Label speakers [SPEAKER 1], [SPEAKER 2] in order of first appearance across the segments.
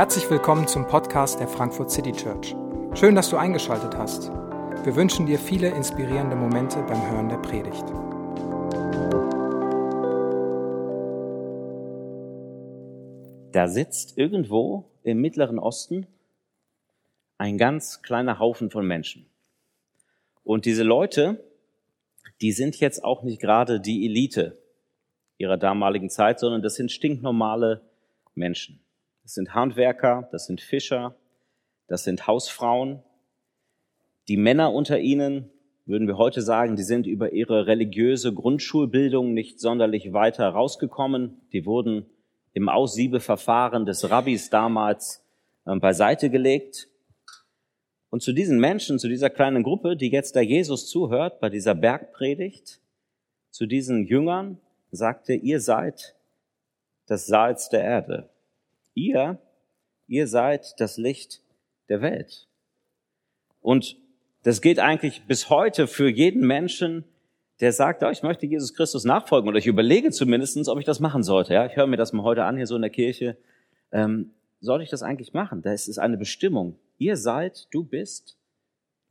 [SPEAKER 1] Herzlich willkommen zum Podcast der Frankfurt City Church. Schön, dass du eingeschaltet hast. Wir wünschen dir viele inspirierende Momente beim Hören der Predigt.
[SPEAKER 2] Da sitzt irgendwo im Mittleren Osten ein ganz kleiner Haufen von Menschen. Und diese Leute, die sind jetzt auch nicht gerade die Elite ihrer damaligen Zeit, sondern das sind stinknormale Menschen. Das sind Handwerker, das sind Fischer, das sind Hausfrauen. Die Männer unter ihnen, würden wir heute sagen, die sind über ihre religiöse Grundschulbildung nicht sonderlich weiter rausgekommen. Die wurden im Aussiebeverfahren des Rabbis damals äh, beiseite gelegt. Und zu diesen Menschen, zu dieser kleinen Gruppe, die jetzt da Jesus zuhört bei dieser Bergpredigt, zu diesen Jüngern, sagte, ihr seid das Salz der Erde. Ihr, ihr seid das Licht der Welt. Und das geht eigentlich bis heute für jeden Menschen, der sagt, oh, ich möchte Jesus Christus nachfolgen oder ich überlege zumindestens, ob ich das machen sollte. Ja, ich höre mir das mal heute an hier so in der Kirche. Ähm, soll ich das eigentlich machen? Das ist eine Bestimmung. Ihr seid, du bist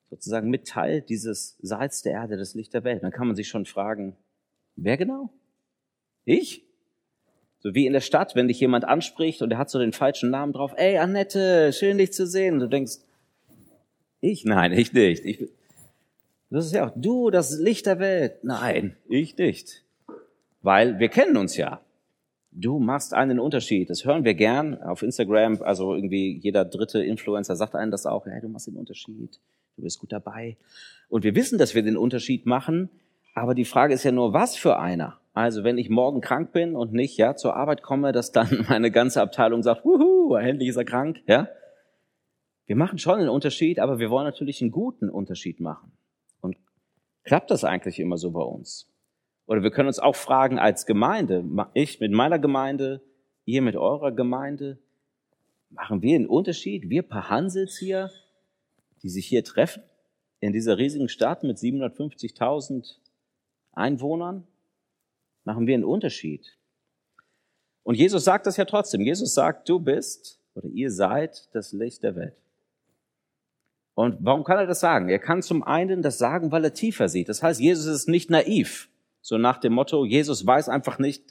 [SPEAKER 2] sozusagen mit Teil dieses Salz der Erde, das Licht der Welt. Dann kann man sich schon fragen, wer genau? Ich? So wie in der Stadt, wenn dich jemand anspricht und er hat so den falschen Namen drauf. Ey, Annette, schön dich zu sehen. Und du denkst, ich? Nein, ich nicht. Ich, das ist ja auch, du, das Licht der Welt. Nein, ich nicht. Weil wir kennen uns ja. Du machst einen Unterschied. Das hören wir gern auf Instagram. Also irgendwie jeder dritte Influencer sagt einen das auch. Hey, du machst den Unterschied. Du bist gut dabei. Und wir wissen, dass wir den Unterschied machen. Aber die Frage ist ja nur, was für einer? Also wenn ich morgen krank bin und nicht ja zur Arbeit komme, dass dann meine ganze Abteilung sagt, wuhu, endlich ist er krank, ja? Wir machen schon einen Unterschied, aber wir wollen natürlich einen guten Unterschied machen. Und klappt das eigentlich immer so bei uns? Oder wir können uns auch fragen als Gemeinde, ich mit meiner Gemeinde, ihr mit eurer Gemeinde, machen wir einen Unterschied? Wir paar Hansels hier, die sich hier treffen, in dieser riesigen Stadt mit 750.000 Einwohnern, machen wir einen Unterschied. Und Jesus sagt das ja trotzdem. Jesus sagt, du bist oder ihr seid das Licht der Welt. Und warum kann er das sagen? Er kann zum einen das sagen, weil er tiefer sieht. Das heißt, Jesus ist nicht naiv. So nach dem Motto, Jesus weiß einfach nicht,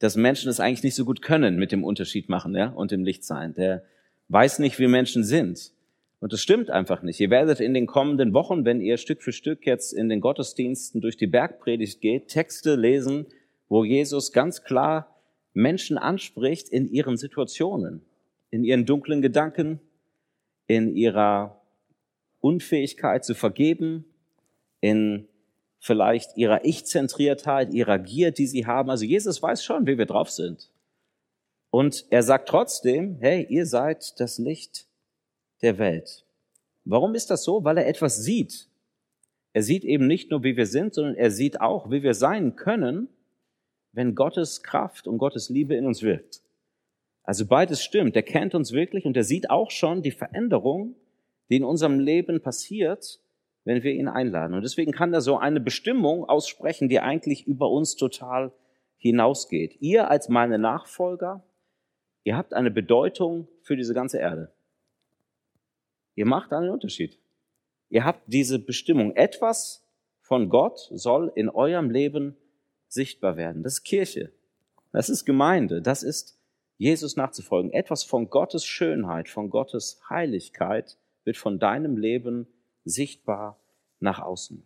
[SPEAKER 2] dass Menschen es eigentlich nicht so gut können mit dem Unterschied machen ja, und dem Licht sein. Der weiß nicht, wie Menschen sind. Und das stimmt einfach nicht. Ihr werdet in den kommenden Wochen, wenn ihr Stück für Stück jetzt in den Gottesdiensten durch die Bergpredigt geht, Texte lesen, wo Jesus ganz klar Menschen anspricht in ihren Situationen, in ihren dunklen Gedanken, in ihrer Unfähigkeit zu vergeben, in vielleicht ihrer Ich-Zentriertheit, ihrer Gier, die sie haben. Also Jesus weiß schon, wie wir drauf sind. Und er sagt trotzdem, hey, ihr seid das Licht der Welt. Warum ist das so? Weil er etwas sieht. Er sieht eben nicht nur, wie wir sind, sondern er sieht auch, wie wir sein können, wenn Gottes Kraft und Gottes Liebe in uns wirkt. Also beides stimmt. Er kennt uns wirklich und er sieht auch schon die Veränderung, die in unserem Leben passiert, wenn wir ihn einladen. Und deswegen kann er so eine Bestimmung aussprechen, die eigentlich über uns total hinausgeht. Ihr als meine Nachfolger, ihr habt eine Bedeutung für diese ganze Erde. Ihr macht einen Unterschied. Ihr habt diese Bestimmung. Etwas von Gott soll in eurem Leben sichtbar werden. Das ist Kirche. Das ist Gemeinde. Das ist Jesus nachzufolgen. Etwas von Gottes Schönheit, von Gottes Heiligkeit wird von deinem Leben sichtbar nach außen.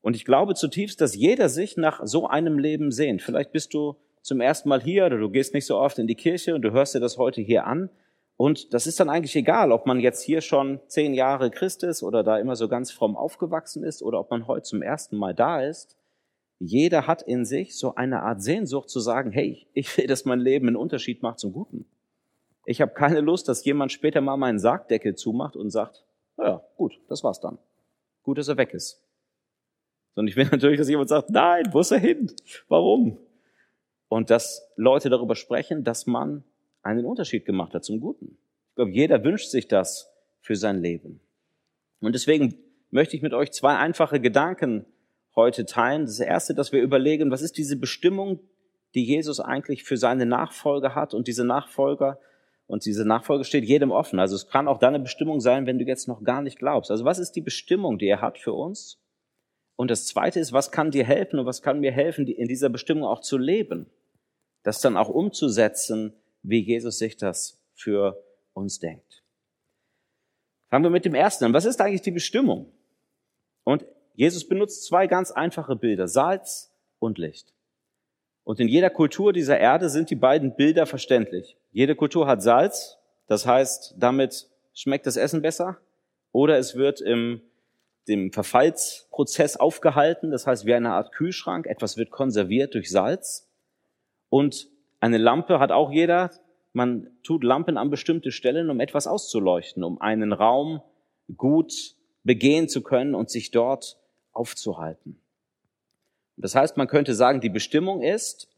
[SPEAKER 2] Und ich glaube zutiefst, dass jeder sich nach so einem Leben sehnt. Vielleicht bist du zum ersten Mal hier oder du gehst nicht so oft in die Kirche und du hörst dir das heute hier an. Und das ist dann eigentlich egal, ob man jetzt hier schon zehn Jahre Christ ist oder da immer so ganz fromm aufgewachsen ist oder ob man heute zum ersten Mal da ist. Jeder hat in sich so eine Art Sehnsucht zu sagen, hey, ich will, dass mein Leben einen Unterschied macht zum Guten. Ich habe keine Lust, dass jemand später mal meinen Sargdeckel zumacht und sagt, naja, gut, das war's dann. Gut, dass er weg ist. Sondern ich will natürlich, dass jemand sagt, nein, wo ist er hin? Warum? Und dass Leute darüber sprechen, dass man einen Unterschied gemacht hat zum Guten. Ich glaube, jeder wünscht sich das für sein Leben. Und deswegen möchte ich mit euch zwei einfache Gedanken heute teilen. Das erste, dass wir überlegen, was ist diese Bestimmung, die Jesus eigentlich für seine Nachfolger hat und diese Nachfolger und diese Nachfolge steht jedem offen. Also es kann auch deine Bestimmung sein, wenn du jetzt noch gar nicht glaubst. Also was ist die Bestimmung, die er hat für uns? Und das zweite ist, was kann dir helfen und was kann mir helfen, in dieser Bestimmung auch zu leben? Das dann auch umzusetzen, wie Jesus sich das für uns denkt. Fangen wir mit dem ersten an. Was ist eigentlich die Bestimmung? Und Jesus benutzt zwei ganz einfache Bilder, Salz und Licht. Und in jeder Kultur dieser Erde sind die beiden Bilder verständlich. Jede Kultur hat Salz, das heißt, damit schmeckt das Essen besser, oder es wird im dem Verfallsprozess aufgehalten, das heißt wie eine Art Kühlschrank, etwas wird konserviert durch Salz. Und eine Lampe hat auch jeder, man tut Lampen an bestimmte Stellen, um etwas auszuleuchten, um einen Raum gut begehen zu können und sich dort aufzuhalten. Das heißt, man könnte sagen, die Bestimmung ist,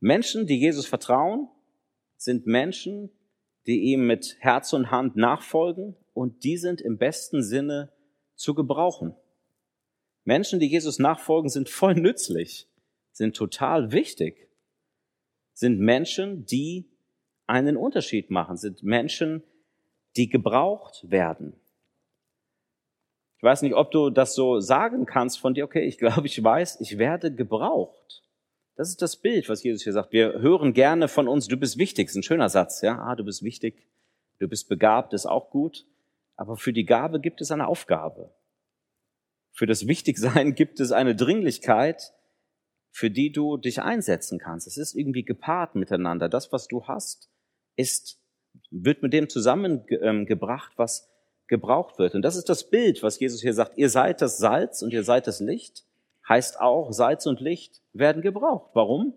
[SPEAKER 2] Menschen, die Jesus vertrauen, sind Menschen, die ihm mit Herz und Hand nachfolgen und die sind im besten Sinne zu gebrauchen. Menschen, die Jesus nachfolgen, sind voll nützlich, sind total wichtig, sind Menschen, die einen Unterschied machen, sind Menschen, die gebraucht werden. Ich weiß nicht, ob du das so sagen kannst von dir, okay, ich glaube, ich weiß, ich werde gebraucht. Das ist das Bild, was Jesus hier sagt. Wir hören gerne von uns, du bist wichtig, ist ein schöner Satz, ja, ah, du bist wichtig, du bist begabt, ist auch gut. Aber für die Gabe gibt es eine Aufgabe. Für das Wichtigsein gibt es eine Dringlichkeit, für die du dich einsetzen kannst. Es ist irgendwie gepaart miteinander. Das, was du hast, ist, wird mit dem zusammengebracht, was gebraucht wird. Und das ist das Bild, was Jesus hier sagt. Ihr seid das Salz und ihr seid das Licht. Heißt auch, Salz und Licht werden gebraucht. Warum?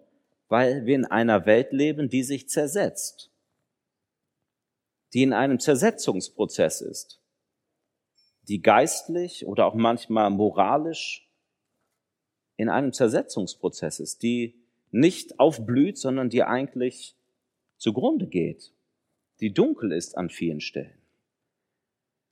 [SPEAKER 2] Weil wir in einer Welt leben, die sich zersetzt. Die in einem Zersetzungsprozess ist. Die geistlich oder auch manchmal moralisch in einem Zersetzungsprozess ist. Die nicht aufblüht, sondern die eigentlich zugrunde geht. Die dunkel ist an vielen Stellen.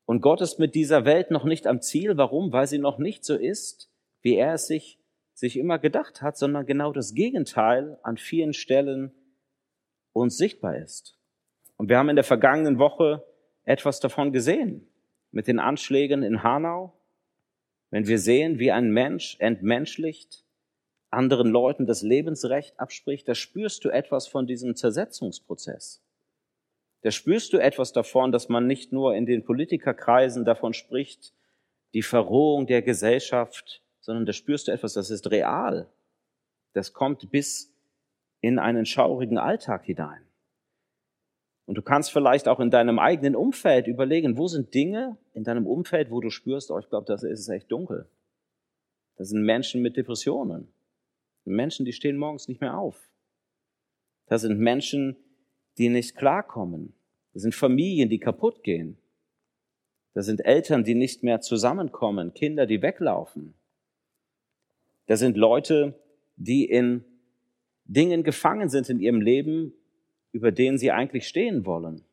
[SPEAKER 2] Und Gott ist mit dieser Welt noch nicht am Ziel. Warum? Weil sie noch nicht so ist, wie er es sich, sich immer gedacht hat, sondern genau das Gegenteil an vielen Stellen uns sichtbar ist. Und wir haben in der vergangenen Woche etwas davon gesehen. Mit den Anschlägen in Hanau. Wenn wir sehen, wie ein Mensch entmenschlicht, anderen Leuten das Lebensrecht abspricht, da spürst du etwas von diesem Zersetzungsprozess. Da spürst du etwas davon, dass man nicht nur in den Politikerkreisen davon spricht, die Verrohung der Gesellschaft, sondern da spürst du etwas, das ist real. Das kommt bis in einen schaurigen Alltag hinein. Und du kannst vielleicht auch in deinem eigenen Umfeld überlegen, wo sind Dinge in deinem Umfeld, wo du spürst, oh, ich glaube, das ist echt dunkel. Das sind Menschen mit Depressionen. Menschen, die stehen morgens nicht mehr auf. Das sind Menschen, die nicht klarkommen. Das sind Familien, die kaputt gehen. Das sind Eltern, die nicht mehr zusammenkommen, Kinder, die weglaufen. Das sind Leute, die in Dingen gefangen sind in ihrem Leben, über denen sie eigentlich stehen wollen.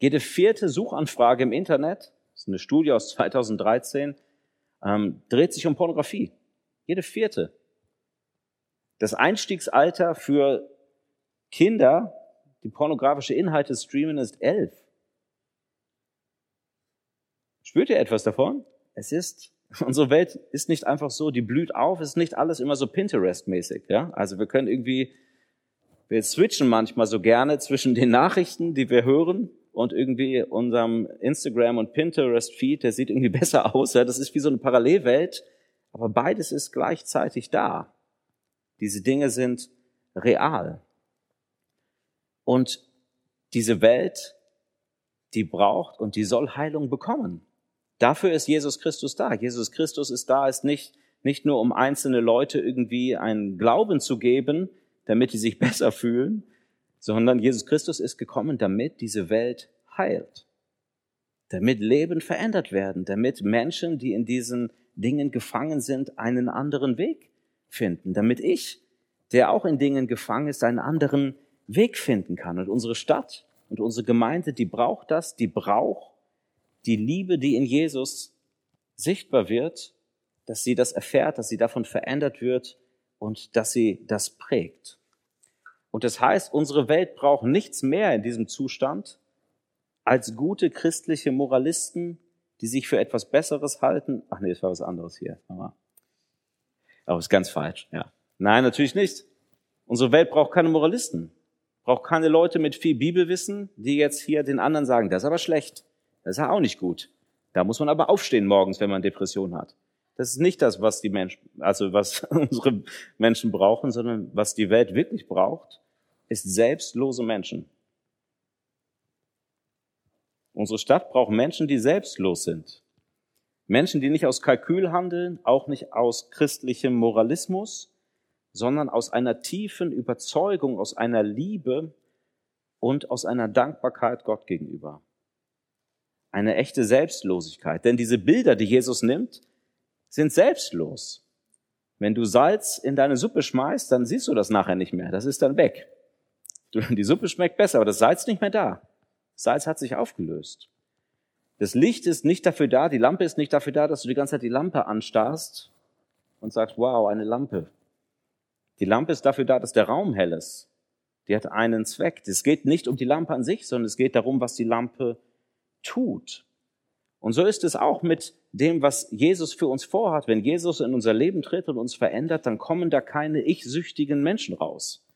[SPEAKER 2] Jede vierte Suchanfrage im Internet, das ist eine Studie aus 2013, ähm, dreht sich um Pornografie. Jede vierte. Das Einstiegsalter für Kinder die pornografische Inhalte streamen, ist elf. Spürt ihr etwas davon? Es ist, unsere Welt ist nicht einfach so, die blüht auf, ist nicht alles immer so Pinterest-mäßig, ja? Also wir können irgendwie, wir switchen manchmal so gerne zwischen den Nachrichten, die wir hören, und irgendwie unserem Instagram und Pinterest-Feed, der sieht irgendwie besser aus, ja? Das ist wie so eine Parallelwelt, aber beides ist gleichzeitig da. Diese Dinge sind real. Und diese Welt, die braucht und die soll Heilung bekommen. Dafür ist Jesus Christus da. Jesus Christus ist da, ist nicht, nicht nur um einzelne Leute irgendwie einen Glauben zu geben, damit die sich besser fühlen, sondern Jesus Christus ist gekommen, damit diese Welt heilt. Damit Leben verändert werden, damit Menschen, die in diesen Dingen gefangen sind, einen anderen Weg finden, damit ich, der auch in Dingen gefangen ist, einen anderen Weg finden kann. Und unsere Stadt und unsere Gemeinde, die braucht das, die braucht die Liebe, die in Jesus sichtbar wird, dass sie das erfährt, dass sie davon verändert wird und dass sie das prägt. Und das heißt, unsere Welt braucht nichts mehr in diesem Zustand als gute christliche Moralisten, die sich für etwas Besseres halten. Ach nee, das war was anderes hier. Aber, aber ist ganz falsch, ja. Nein, natürlich nicht. Unsere Welt braucht keine Moralisten. Braucht keine Leute mit viel Bibelwissen, die jetzt hier den anderen sagen, das ist aber schlecht. Das ist ja auch nicht gut. Da muss man aber aufstehen morgens, wenn man Depression hat. Das ist nicht das, was die Menschen, also was unsere Menschen brauchen, sondern was die Welt wirklich braucht, ist selbstlose Menschen. Unsere Stadt braucht Menschen, die selbstlos sind. Menschen, die nicht aus Kalkül handeln, auch nicht aus christlichem Moralismus, sondern aus einer tiefen Überzeugung, aus einer Liebe und aus einer Dankbarkeit Gott gegenüber. Eine echte Selbstlosigkeit. Denn diese Bilder, die Jesus nimmt, sind selbstlos. Wenn du Salz in deine Suppe schmeißt, dann siehst du das nachher nicht mehr. Das ist dann weg. Die Suppe schmeckt besser, aber das Salz nicht mehr da. Salz hat sich aufgelöst. Das Licht ist nicht dafür da, die Lampe ist nicht dafür da, dass du die ganze Zeit die Lampe anstarrst und sagst, wow, eine Lampe. Die Lampe ist dafür da, dass der Raum hell ist. Die hat einen Zweck. Es geht nicht um die Lampe an sich, sondern es geht darum, was die Lampe tut. Und so ist es auch mit dem, was Jesus für uns vorhat. Wenn Jesus in unser Leben tritt und uns verändert, dann kommen da keine ich-süchtigen Menschen raus,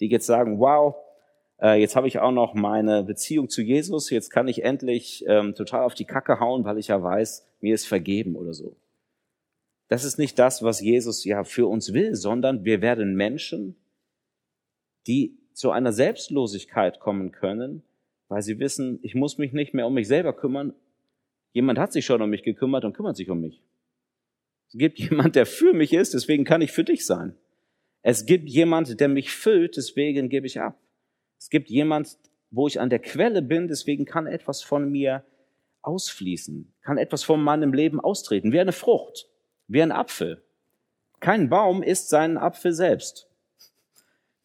[SPEAKER 2] die jetzt sagen, wow, äh, jetzt habe ich auch noch meine Beziehung zu Jesus, jetzt kann ich endlich ähm, total auf die Kacke hauen, weil ich ja weiß, mir ist vergeben oder so. Das ist nicht das, was Jesus ja für uns will, sondern wir werden Menschen, die zu einer Selbstlosigkeit kommen können, weil sie wissen, ich muss mich nicht mehr um mich selber kümmern. Jemand hat sich schon um mich gekümmert und kümmert sich um mich. Es gibt jemand, der für mich ist, deswegen kann ich für dich sein. Es gibt jemand, der mich füllt, deswegen gebe ich ab. Es gibt jemand, wo ich an der Quelle bin, deswegen kann etwas von mir ausfließen, kann etwas von meinem Leben austreten, wie eine Frucht wie ein Apfel. Kein Baum isst seinen Apfel selbst.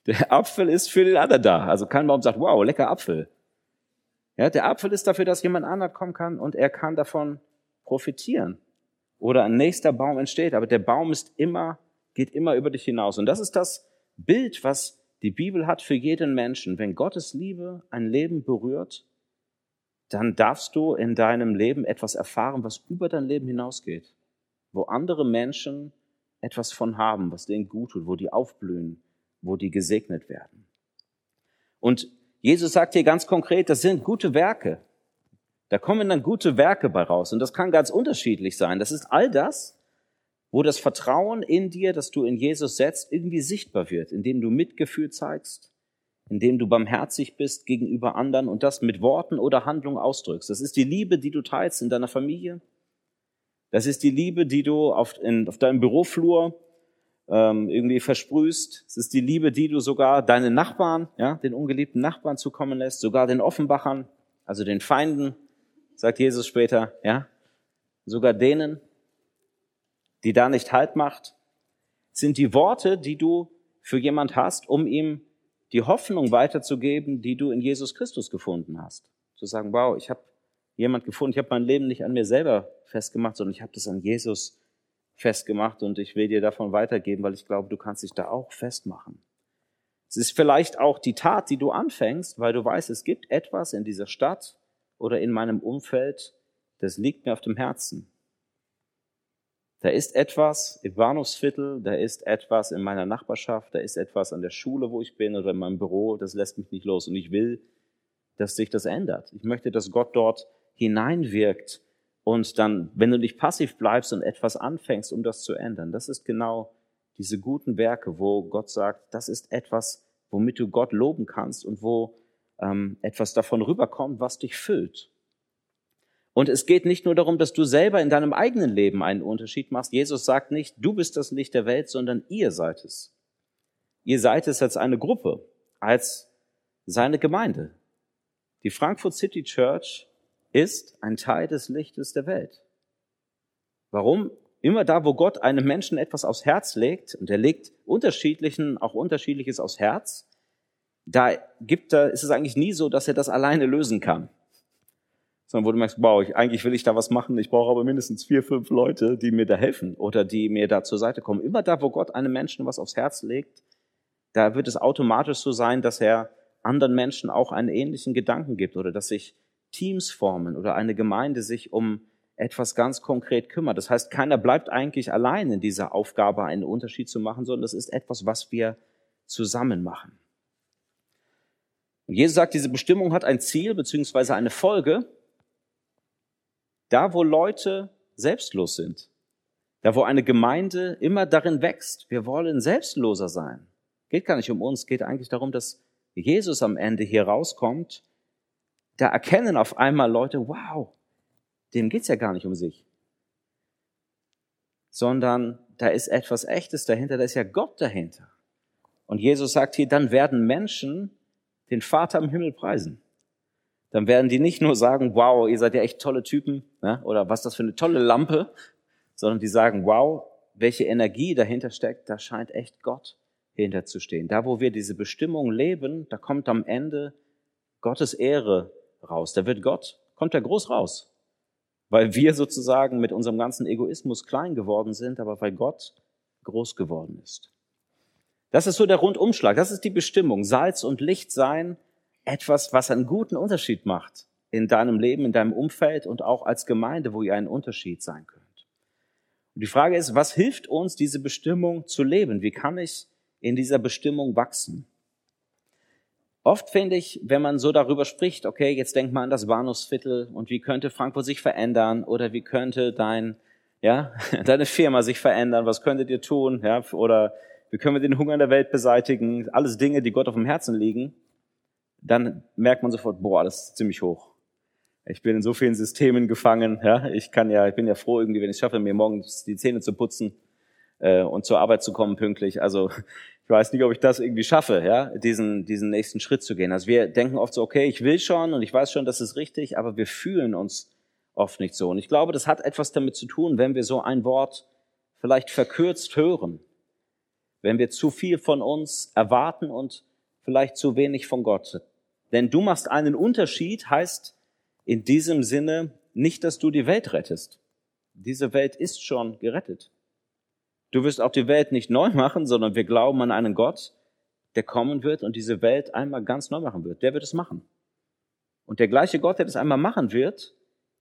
[SPEAKER 2] Der Apfel ist für den anderen da. Also kein Baum sagt, wow, lecker Apfel. Ja, der Apfel ist dafür, dass jemand anderer kommen kann und er kann davon profitieren. Oder ein nächster Baum entsteht, aber der Baum ist immer, geht immer über dich hinaus. Und das ist das Bild, was die Bibel hat für jeden Menschen. Wenn Gottes Liebe ein Leben berührt, dann darfst du in deinem Leben etwas erfahren, was über dein Leben hinausgeht wo andere Menschen etwas von haben, was denen gut tut, wo die aufblühen, wo die gesegnet werden. Und Jesus sagt hier ganz konkret, das sind gute Werke. Da kommen dann gute Werke bei raus. Und das kann ganz unterschiedlich sein. Das ist all das, wo das Vertrauen in dir, das du in Jesus setzt, irgendwie sichtbar wird, indem du Mitgefühl zeigst, indem du barmherzig bist gegenüber anderen und das mit Worten oder Handlungen ausdrückst. Das ist die Liebe, die du teilst in deiner Familie. Das ist die Liebe, die du auf, in, auf deinem Büroflur ähm, irgendwie versprühst. Es ist die Liebe, die du sogar deinen Nachbarn, ja, den ungeliebten Nachbarn zukommen lässt, sogar den Offenbachern, also den Feinden, sagt Jesus später, ja, sogar denen, die da nicht Halt macht, sind die Worte, die du für jemand hast, um ihm die Hoffnung weiterzugeben, die du in Jesus Christus gefunden hast. Zu sagen, wow, ich habe jemand gefunden. Ich habe mein Leben nicht an mir selber festgemacht, sondern ich habe das an Jesus festgemacht und ich will dir davon weitergeben, weil ich glaube, du kannst dich da auch festmachen. Es ist vielleicht auch die Tat, die du anfängst, weil du weißt, es gibt etwas in dieser Stadt oder in meinem Umfeld, das liegt mir auf dem Herzen. Da ist etwas im Bahnhofsviertel, da ist etwas in meiner Nachbarschaft, da ist etwas an der Schule, wo ich bin oder in meinem Büro, das lässt mich nicht los. Und ich will, dass sich das ändert. Ich möchte, dass Gott dort hineinwirkt und dann, wenn du nicht passiv bleibst und etwas anfängst, um das zu ändern, das ist genau diese guten Werke, wo Gott sagt, das ist etwas, womit du Gott loben kannst und wo ähm, etwas davon rüberkommt, was dich füllt. Und es geht nicht nur darum, dass du selber in deinem eigenen Leben einen Unterschied machst. Jesus sagt nicht, du bist das Licht der Welt, sondern ihr seid es. Ihr seid es als eine Gruppe, als seine Gemeinde. Die Frankfurt City Church ist ein Teil des Lichtes der Welt. Warum? Immer da, wo Gott einem Menschen etwas aufs Herz legt, und er legt unterschiedlichen, auch unterschiedliches aufs Herz, da gibt er, ist es eigentlich nie so, dass er das alleine lösen kann. Sondern wo du merkst, wow, ich, eigentlich will ich da was machen, ich brauche aber mindestens vier, fünf Leute, die mir da helfen oder die mir da zur Seite kommen. Immer da, wo Gott einem Menschen was aufs Herz legt, da wird es automatisch so sein, dass er anderen Menschen auch einen ähnlichen Gedanken gibt oder dass sich Teams formen oder eine Gemeinde sich um etwas ganz konkret kümmert. Das heißt, keiner bleibt eigentlich allein in dieser Aufgabe, einen Unterschied zu machen, sondern das ist etwas, was wir zusammen machen. Und Jesus sagt, diese Bestimmung hat ein Ziel beziehungsweise eine Folge. Da, wo Leute selbstlos sind, da, wo eine Gemeinde immer darin wächst, wir wollen selbstloser sein. Geht gar nicht um uns, geht eigentlich darum, dass Jesus am Ende hier rauskommt. Da erkennen auf einmal Leute, wow, dem geht's ja gar nicht um sich, sondern da ist etwas Echtes dahinter, da ist ja Gott dahinter. Und Jesus sagt hier, dann werden Menschen den Vater im Himmel preisen. Dann werden die nicht nur sagen, wow, ihr seid ja echt tolle Typen, ne? oder was das für eine tolle Lampe, sondern die sagen, wow, welche Energie dahinter steckt, da scheint echt Gott hinterzustehen. Da, wo wir diese Bestimmung leben, da kommt am Ende Gottes Ehre raus. Da wird Gott, kommt er groß raus weil wir sozusagen mit unserem ganzen Egoismus klein geworden sind, aber weil Gott groß geworden ist. Das ist so der Rundumschlag, das ist die Bestimmung. Salz und Licht sein, etwas, was einen guten Unterschied macht in deinem Leben, in deinem Umfeld und auch als Gemeinde, wo ihr einen Unterschied sein könnt. Und die Frage ist, was hilft uns, diese Bestimmung zu leben? Wie kann ich in dieser Bestimmung wachsen? Oft finde ich, wenn man so darüber spricht, okay, jetzt denk mal an das Bahnhofsviertel und wie könnte Frankfurt sich verändern oder wie könnte dein, ja, deine Firma sich verändern, was könntet ihr tun, ja, oder wie können wir den Hunger in der Welt beseitigen, alles Dinge, die Gott auf dem Herzen liegen, dann merkt man sofort, boah, das ist ziemlich hoch. Ich bin in so vielen Systemen gefangen, ja, ich kann ja, ich bin ja froh irgendwie, wenn ich es schaffe, mir morgens die Zähne zu putzen äh, und zur Arbeit zu kommen pünktlich. Also ich weiß nicht, ob ich das irgendwie schaffe, ja, diesen, diesen nächsten Schritt zu gehen. Also wir denken oft so, okay, ich will schon und ich weiß schon, das ist richtig, aber wir fühlen uns oft nicht so. Und ich glaube, das hat etwas damit zu tun, wenn wir so ein Wort vielleicht verkürzt hören, wenn wir zu viel von uns erwarten und vielleicht zu wenig von Gott. Denn du machst einen Unterschied, heißt in diesem Sinne nicht, dass du die Welt rettest. Diese Welt ist schon gerettet. Du wirst auch die Welt nicht neu machen, sondern wir glauben an einen Gott, der kommen wird und diese Welt einmal ganz neu machen wird. Der wird es machen. Und der gleiche Gott, der das einmal machen wird,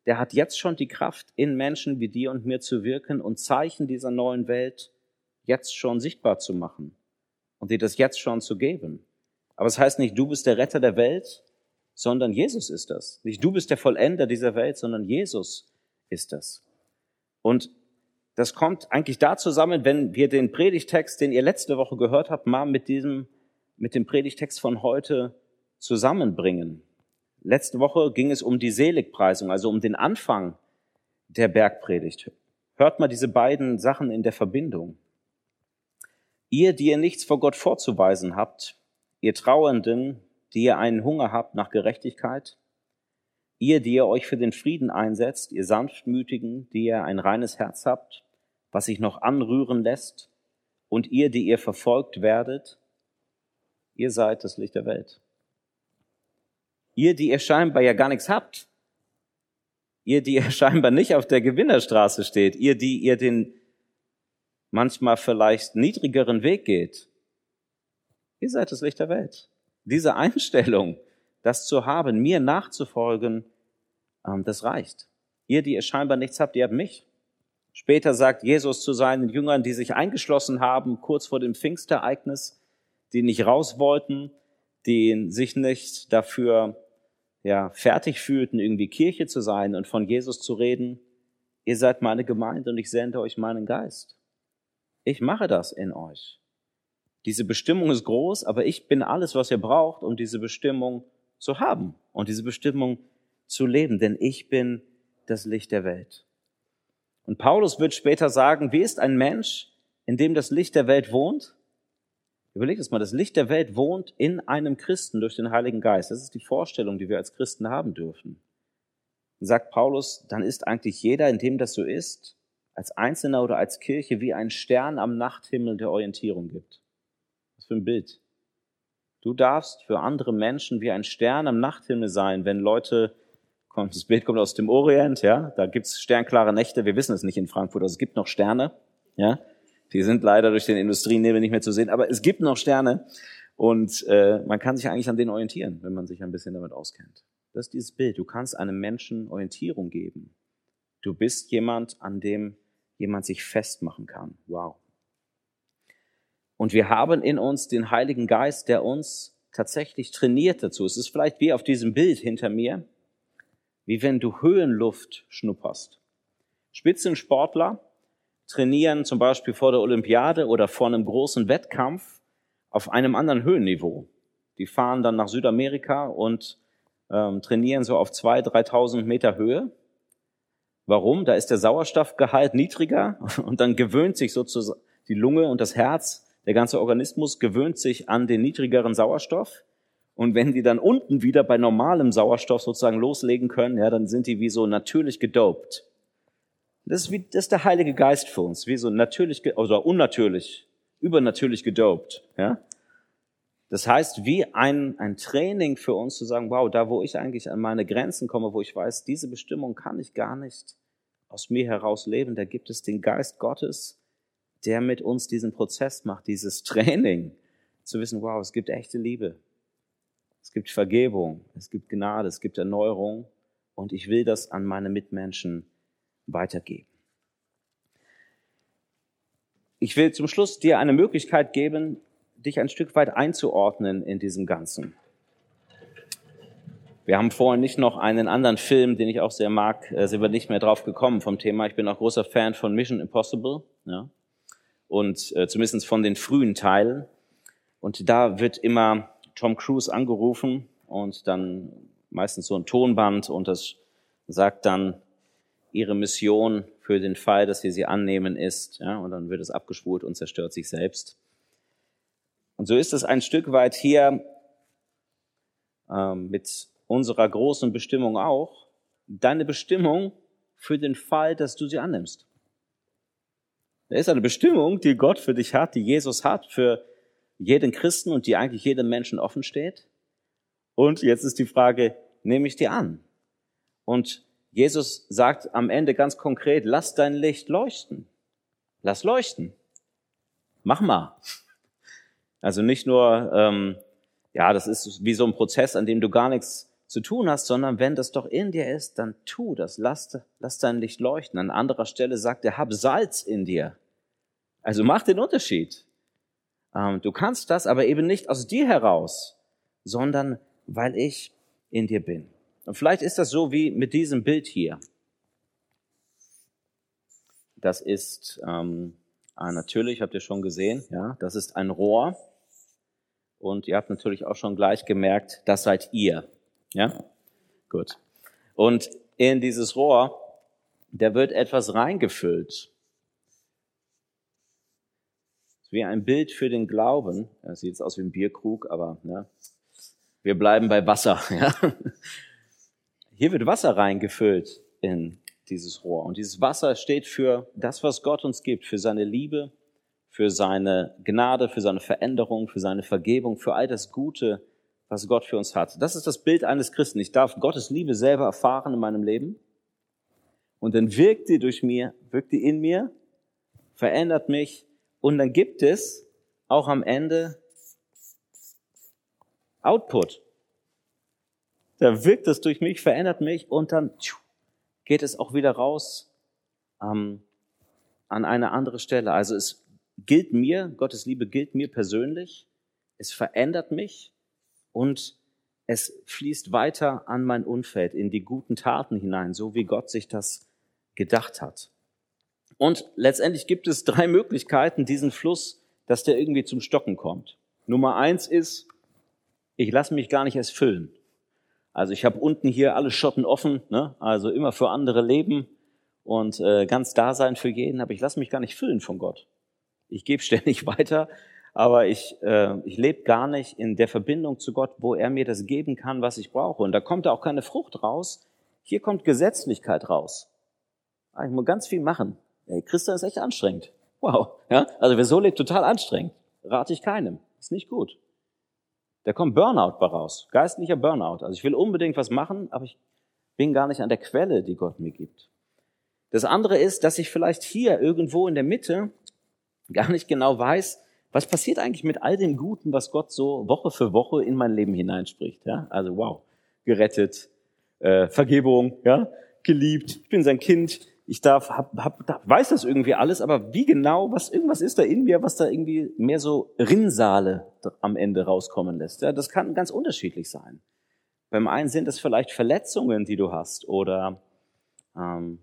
[SPEAKER 2] der hat jetzt schon die Kraft, in Menschen wie dir und mir zu wirken und Zeichen dieser neuen Welt jetzt schon sichtbar zu machen und dir das jetzt schon zu geben. Aber es das heißt nicht, du bist der Retter der Welt, sondern Jesus ist das. Nicht du bist der Vollender dieser Welt, sondern Jesus ist das. Und das kommt eigentlich da zusammen, wenn wir den Predigtext, den ihr letzte Woche gehört habt, mal mit diesem, mit dem Predigtext von heute zusammenbringen. Letzte Woche ging es um die Seligpreisung, also um den Anfang der Bergpredigt. Hört mal diese beiden Sachen in der Verbindung. Ihr, die ihr nichts vor Gott vorzuweisen habt, ihr Trauernden, die ihr einen Hunger habt nach Gerechtigkeit, ihr, die ihr euch für den Frieden einsetzt, ihr Sanftmütigen, die ihr ein reines Herz habt, was sich noch anrühren lässt, und ihr, die ihr verfolgt werdet, ihr seid das Licht der Welt. Ihr, die ihr scheinbar ja gar nichts habt, ihr, die ihr scheinbar nicht auf der Gewinnerstraße steht, ihr, die ihr den manchmal vielleicht niedrigeren Weg geht, ihr seid das Licht der Welt. Diese Einstellung, das zu haben, mir nachzufolgen, das reicht. Ihr, die ihr scheinbar nichts habt, ihr habt mich. Später sagt Jesus zu seinen Jüngern, die sich eingeschlossen haben, kurz vor dem Pfingstereignis, die nicht raus wollten, die sich nicht dafür ja, fertig fühlten, irgendwie Kirche zu sein und von Jesus zu reden. Ihr seid meine Gemeinde und ich sende euch meinen Geist. Ich mache das in euch. Diese Bestimmung ist groß, aber ich bin alles, was ihr braucht, um diese Bestimmung zu haben und diese Bestimmung zu leben, denn ich bin das Licht der Welt. Und Paulus wird später sagen, wie ist ein Mensch, in dem das Licht der Welt wohnt? Überlegt es mal, das Licht der Welt wohnt in einem Christen durch den Heiligen Geist. Das ist die Vorstellung, die wir als Christen haben dürfen. Und sagt Paulus, dann ist eigentlich jeder, in dem das so ist, als Einzelner oder als Kirche wie ein Stern am Nachthimmel der Orientierung gibt. Was für ein Bild. Du darfst für andere Menschen wie ein Stern am Nachthimmel sein, wenn Leute das Bild kommt aus dem Orient, ja, da gibt's sternklare Nächte, wir wissen es nicht in Frankfurt, also es gibt noch Sterne, ja, Die sind leider durch den Industrienebel nicht mehr zu sehen, aber es gibt noch Sterne und äh, man kann sich eigentlich an denen orientieren, wenn man sich ein bisschen damit auskennt. Das ist dieses Bild. Du kannst einem Menschen Orientierung geben. Du bist jemand, an dem jemand sich festmachen kann. Wow. Und wir haben in uns den Heiligen Geist, der uns tatsächlich trainiert dazu. Es ist vielleicht wie auf diesem Bild hinter mir, wie wenn du Höhenluft schnupperst. Spitzensportler trainieren zum Beispiel vor der Olympiade oder vor einem großen Wettkampf auf einem anderen Höhenniveau. Die fahren dann nach Südamerika und ähm, trainieren so auf 2.000, 3.000 Meter Höhe. Warum? Da ist der Sauerstoffgehalt niedriger und dann gewöhnt sich sozusagen die Lunge und das Herz, der ganze Organismus gewöhnt sich an den niedrigeren Sauerstoff. Und wenn die dann unten wieder bei normalem Sauerstoff sozusagen loslegen können, ja, dann sind die wie so natürlich gedopt. Das ist, wie, das ist der Heilige Geist für uns, wie so natürlich, oder unnatürlich, übernatürlich gedopt. Ja? Das heißt, wie ein, ein Training für uns zu sagen, wow, da wo ich eigentlich an meine Grenzen komme, wo ich weiß, diese Bestimmung kann ich gar nicht aus mir heraus leben, da gibt es den Geist Gottes, der mit uns diesen Prozess macht, dieses Training, zu wissen, wow, es gibt echte Liebe, es gibt Vergebung, es gibt Gnade, es gibt Erneuerung und ich will das an meine Mitmenschen weitergeben. Ich will zum Schluss dir eine Möglichkeit geben, dich ein Stück weit einzuordnen in diesem Ganzen. Wir haben vorhin nicht noch einen anderen Film, den ich auch sehr mag, äh, sind wir nicht mehr drauf gekommen vom Thema. Ich bin auch großer Fan von Mission Impossible, ja. Und äh, zumindest von den frühen Teilen. Und da wird immer Tom Cruise angerufen und dann meistens so ein Tonband und das sagt dann, ihre Mission für den Fall, dass sie sie annehmen, ist. Ja, und dann wird es abgespult und zerstört sich selbst. Und so ist es ein Stück weit hier ähm, mit unserer großen Bestimmung auch. Deine Bestimmung für den Fall, dass du sie annimmst. Da ist eine Bestimmung, die Gott für dich hat, die Jesus hat für jeden Christen und die eigentlich jedem Menschen offen steht. Und jetzt ist die Frage, nehme ich die an? Und Jesus sagt am Ende ganz konkret, lass dein Licht leuchten. Lass leuchten. Mach mal. Also nicht nur, ähm, ja, das ist wie so ein Prozess, an dem du gar nichts zu tun hast, sondern wenn das doch in dir ist, dann tu das. Lass, lass dein Licht leuchten. An anderer Stelle sagt er, hab Salz in dir. Also mach den Unterschied. Ähm, du kannst das aber eben nicht aus dir heraus, sondern weil ich in dir bin. Und vielleicht ist das so wie mit diesem Bild hier. Das ist ähm, ah, natürlich, habt ihr schon gesehen, ja, das ist ein Rohr. Und ihr habt natürlich auch schon gleich gemerkt, das seid ihr. Ja, gut. Und in dieses Rohr, da wird etwas reingefüllt. Wie ein Bild für den Glauben. Das sieht jetzt aus wie ein Bierkrug, aber ne, wir bleiben bei Wasser. Ja? Hier wird Wasser reingefüllt in dieses Rohr. Und dieses Wasser steht für das, was Gott uns gibt, für seine Liebe, für seine Gnade, für seine Veränderung, für seine Vergebung, für all das Gute, was Gott für uns hat. Das ist das Bild eines Christen. Ich darf Gottes Liebe selber erfahren in meinem Leben. Und dann wirkt die durch mir, wirkt die in mir, verändert mich. Und dann gibt es auch am Ende Output da wirkt es durch mich, verändert mich und dann geht es auch wieder raus ähm, an eine andere Stelle. Also es gilt mir, Gottes Liebe gilt mir persönlich, es verändert mich und es fließt weiter an mein Umfeld, in die guten Taten hinein, so wie Gott sich das gedacht hat. Und letztendlich gibt es drei Möglichkeiten, diesen Fluss, dass der irgendwie zum Stocken kommt. Nummer eins ist, ich lasse mich gar nicht erst füllen. Also ich habe unten hier alle Schotten offen, ne? also immer für andere leben und äh, ganz da sein für jeden, aber ich lasse mich gar nicht füllen von Gott. Ich gebe ständig weiter, aber ich, äh, ich lebe gar nicht in der Verbindung zu Gott, wo er mir das geben kann, was ich brauche. Und da kommt auch keine Frucht raus. Hier kommt Gesetzlichkeit raus. Ah, ich muss ganz viel machen. Ey, Christian ist echt anstrengend. Wow. Ja? Also wer so lebt, total anstrengend. Rate ich keinem. Ist nicht gut. Da kommt Burnout bei raus, geistlicher Burnout. Also ich will unbedingt was machen, aber ich bin gar nicht an der Quelle, die Gott mir gibt. Das andere ist, dass ich vielleicht hier irgendwo in der Mitte gar nicht genau weiß, was passiert eigentlich mit all dem Guten, was Gott so Woche für Woche in mein Leben hineinspricht. Ja? Also wow, gerettet, äh, Vergebung, ja, geliebt, ich bin sein Kind, ich darf, hab, hab, weiß das irgendwie alles, aber wie genau, was irgendwas ist da in mir, was da irgendwie mehr so Rinnsale am Ende rauskommen lässt. Ja, das kann ganz unterschiedlich sein. Beim einen sind es vielleicht Verletzungen, die du hast, oder ähm,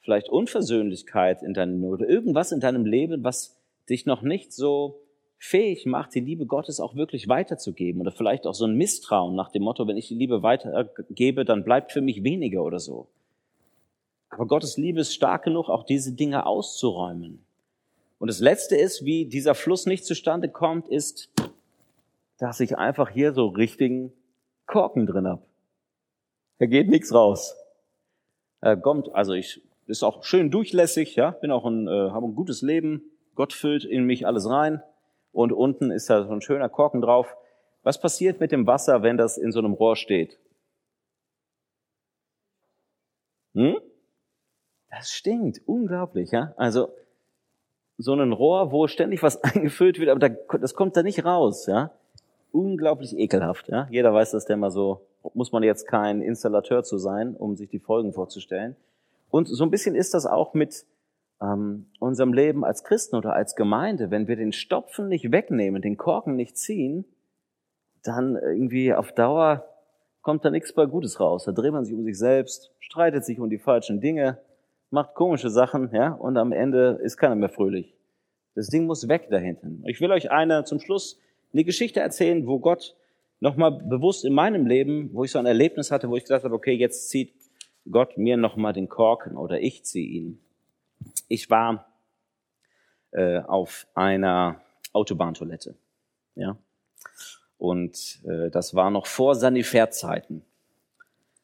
[SPEAKER 2] vielleicht Unversöhnlichkeit in deinem oder irgendwas in deinem Leben, was dich noch nicht so fähig macht, die Liebe Gottes auch wirklich weiterzugeben. Oder vielleicht auch so ein Misstrauen nach dem Motto, wenn ich die Liebe weitergebe, dann bleibt für mich weniger oder so. Aber Gottes Liebe ist stark genug, auch diese Dinge auszuräumen. Und das Letzte ist, wie dieser Fluss nicht zustande kommt, ist, dass ich einfach hier so richtigen Korken drin hab. Da geht nichts raus. Er kommt, also ich ist auch schön durchlässig, ja, bin auch ein, äh, habe ein gutes Leben. Gott füllt in mich alles rein und unten ist da so ein schöner Korken drauf. Was passiert mit dem Wasser, wenn das in so einem Rohr steht? Hm? Das stinkt, unglaublich, ja. Also so ein Rohr, wo ständig was eingefüllt wird, aber da, das kommt da nicht raus, ja. Unglaublich ekelhaft, ja. Jeder weiß, dass der mal so, muss man jetzt kein Installateur zu sein, um sich die Folgen vorzustellen. Und so ein bisschen ist das auch mit ähm, unserem Leben als Christen oder als Gemeinde. Wenn wir den Stopfen nicht wegnehmen, den Korken nicht ziehen, dann irgendwie auf Dauer kommt da nichts bei Gutes raus. Da dreht man sich um sich selbst, streitet sich um die falschen Dinge, macht komische Sachen, ja, und am Ende ist keiner mehr fröhlich. Das Ding muss weg da hinten. Ich will euch eine zum Schluss eine Geschichte erzählen, wo Gott nochmal bewusst in meinem Leben, wo ich so ein Erlebnis hatte, wo ich gesagt habe, okay, jetzt zieht Gott mir nochmal den Korken oder ich ziehe ihn. Ich war äh, auf einer Autobahntoilette, ja, und äh, das war noch vor Sanifairzeiten.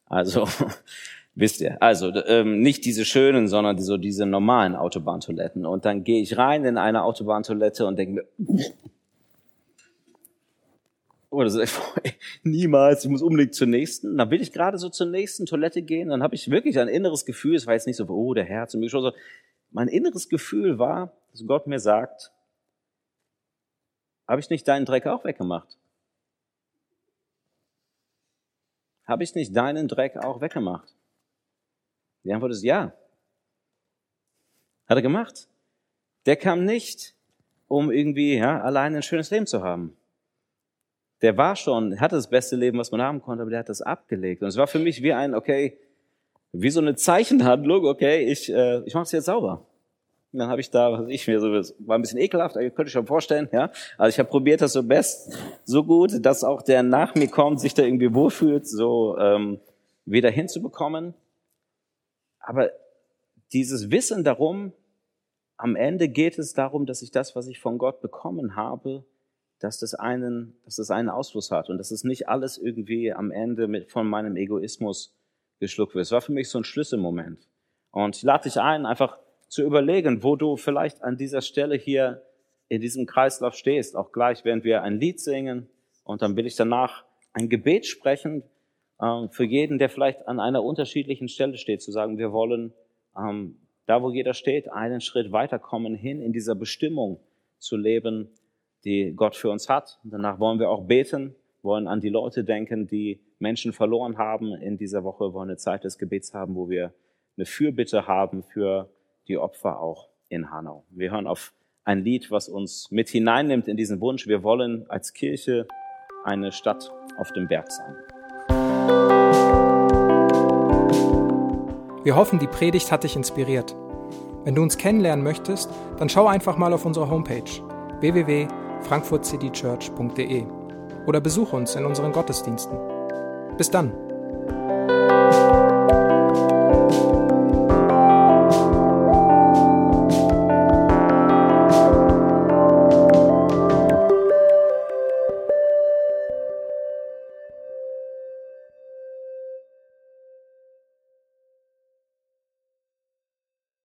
[SPEAKER 2] Also Wisst ihr? Also ähm, nicht diese schönen, sondern die, so diese normalen Autobahntoiletten. Und dann gehe ich rein in eine Autobahntoilette und denke mir, oh, das ist niemals, ich muss unbedingt zur nächsten. Dann will ich gerade so zur nächsten Toilette gehen, dann habe ich wirklich ein inneres Gefühl, es war jetzt nicht so, oh, der Herz und mich schon so. Mein inneres Gefühl war, dass Gott mir sagt, habe ich nicht deinen Dreck auch weggemacht? Habe ich nicht deinen Dreck auch weggemacht? Die Antwort ist ja. Hat er gemacht. Der kam nicht, um irgendwie ja, allein ein schönes Leben zu haben. Der war schon, hatte das beste Leben, was man haben konnte, aber der hat das abgelegt. Und es war für mich wie ein, okay, wie so eine Zeichenhandlung, okay, ich, äh, ich mache es jetzt sauber. Und dann habe ich da, was ich mir so, war ein bisschen ekelhaft, könnte ich schon vorstellen, ja. Also ich habe probiert, das so best, so gut, dass auch der nach mir kommt, sich da irgendwie wohlfühlt, so ähm, wieder hinzubekommen. Aber dieses Wissen darum, am Ende geht es darum, dass ich das, was ich von Gott bekommen habe, dass das einen, dass das einen Ausfluss hat und dass es nicht alles irgendwie am Ende mit, von meinem Egoismus geschluckt wird. Es war für mich so ein Schlüsselmoment. Und ich lade dich ein, einfach zu überlegen, wo du vielleicht an dieser Stelle hier in diesem Kreislauf stehst, auch gleich, während wir ein Lied singen und dann will ich danach ein Gebet sprechen, für jeden, der vielleicht an einer unterschiedlichen Stelle steht, zu sagen, wir wollen ähm, da, wo jeder steht, einen Schritt weiterkommen hin in dieser Bestimmung zu leben, die Gott für uns hat. Danach wollen wir auch beten, wollen an die Leute denken, die Menschen verloren haben in dieser Woche, wollen eine Zeit des Gebets haben, wo wir eine Fürbitte haben für die Opfer auch in Hanau. Wir hören auf ein Lied, was uns mit hineinnimmt in diesen Wunsch. Wir wollen als Kirche eine Stadt auf dem Berg sein.
[SPEAKER 1] Wir hoffen, die Predigt hat dich inspiriert. Wenn du uns kennenlernen möchtest, dann schau einfach mal auf unsere Homepage www.frankfurtcitychurch.de oder besuche uns in unseren Gottesdiensten. Bis dann!